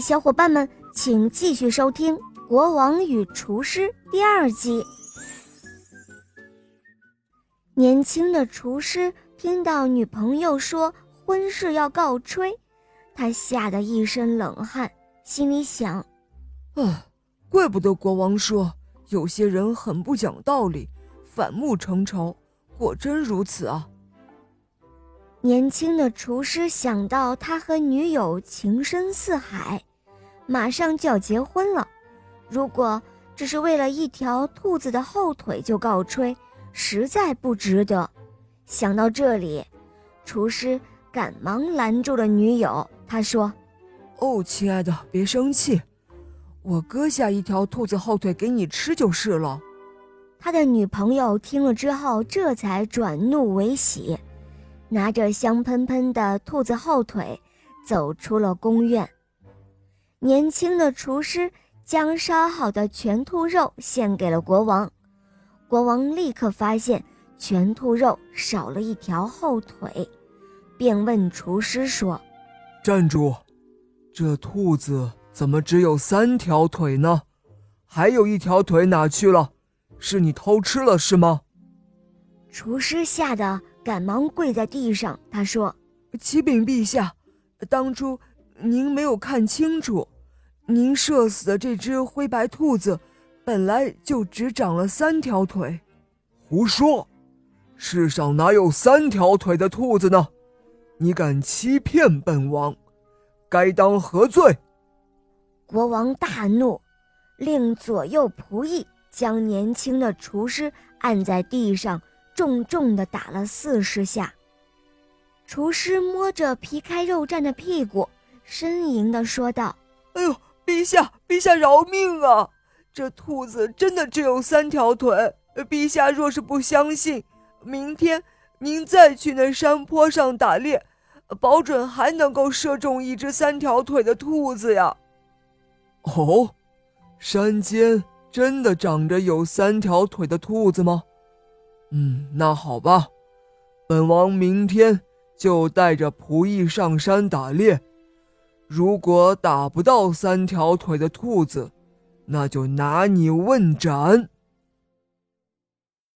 小伙伴们，请继续收听《国王与厨师》第二集。年轻的厨师听到女朋友说婚事要告吹，他吓得一身冷汗，心里想：“啊，怪不得国王说有些人很不讲道理，反目成仇，果真如此啊。”年轻的厨师想到他和女友情深似海，马上就要结婚了。如果只是为了一条兔子的后腿就告吹，实在不值得。想到这里，厨师赶忙拦住了女友。他说：“哦，亲爱的，别生气，我割下一条兔子后腿给你吃就是了。”他的女朋友听了之后，这才转怒为喜。拿着香喷喷的兔子后腿，走出了宫院。年轻的厨师将烧好的全兔肉献给了国王。国王立刻发现全兔肉少了一条后腿，便问厨师说：“站住！这兔子怎么只有三条腿呢？还有一条腿哪去了？是你偷吃了是吗？”厨师吓得。赶忙跪在地上，他说：“启禀陛下，当初您没有看清楚，您射死的这只灰白兔子，本来就只长了三条腿。”胡说！世上哪有三条腿的兔子呢？你敢欺骗本王，该当何罪？国王大怒，令左右仆役将年轻的厨师按在地上。重重的打了四十下。厨师摸着皮开肉绽的屁股，呻吟的说道：“哎呦，陛下，陛下饶命啊！这兔子真的只有三条腿。陛下若是不相信，明天您再去那山坡上打猎，保准还能够射中一只三条腿的兔子呀。”哦，山间真的长着有三条腿的兔子吗？嗯，那好吧，本王明天就带着仆役上山打猎。如果打不到三条腿的兔子，那就拿你问斩。